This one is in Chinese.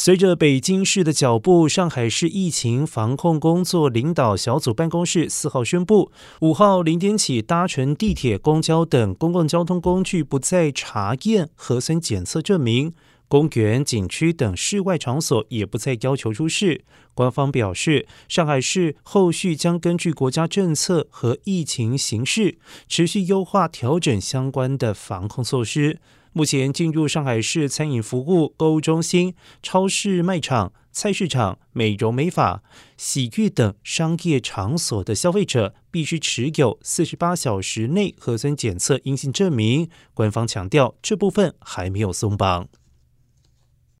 随着北京市的脚步，上海市疫情防控工作领导小组办公室四号宣布，五号零点起，搭乘地铁、公交等公共交通工具不再查验核酸检测证明，公园、景区等室外场所也不再要求出示。官方表示，上海市后续将根据国家政策和疫情形势，持续优化调整相关的防控措施。目前进入上海市餐饮服务、购物中心、超市卖场、菜市场、美容美发、洗浴等商业场所的消费者，必须持有四十八小时内核酸检测阴性证明。官方强调，这部分还没有松绑。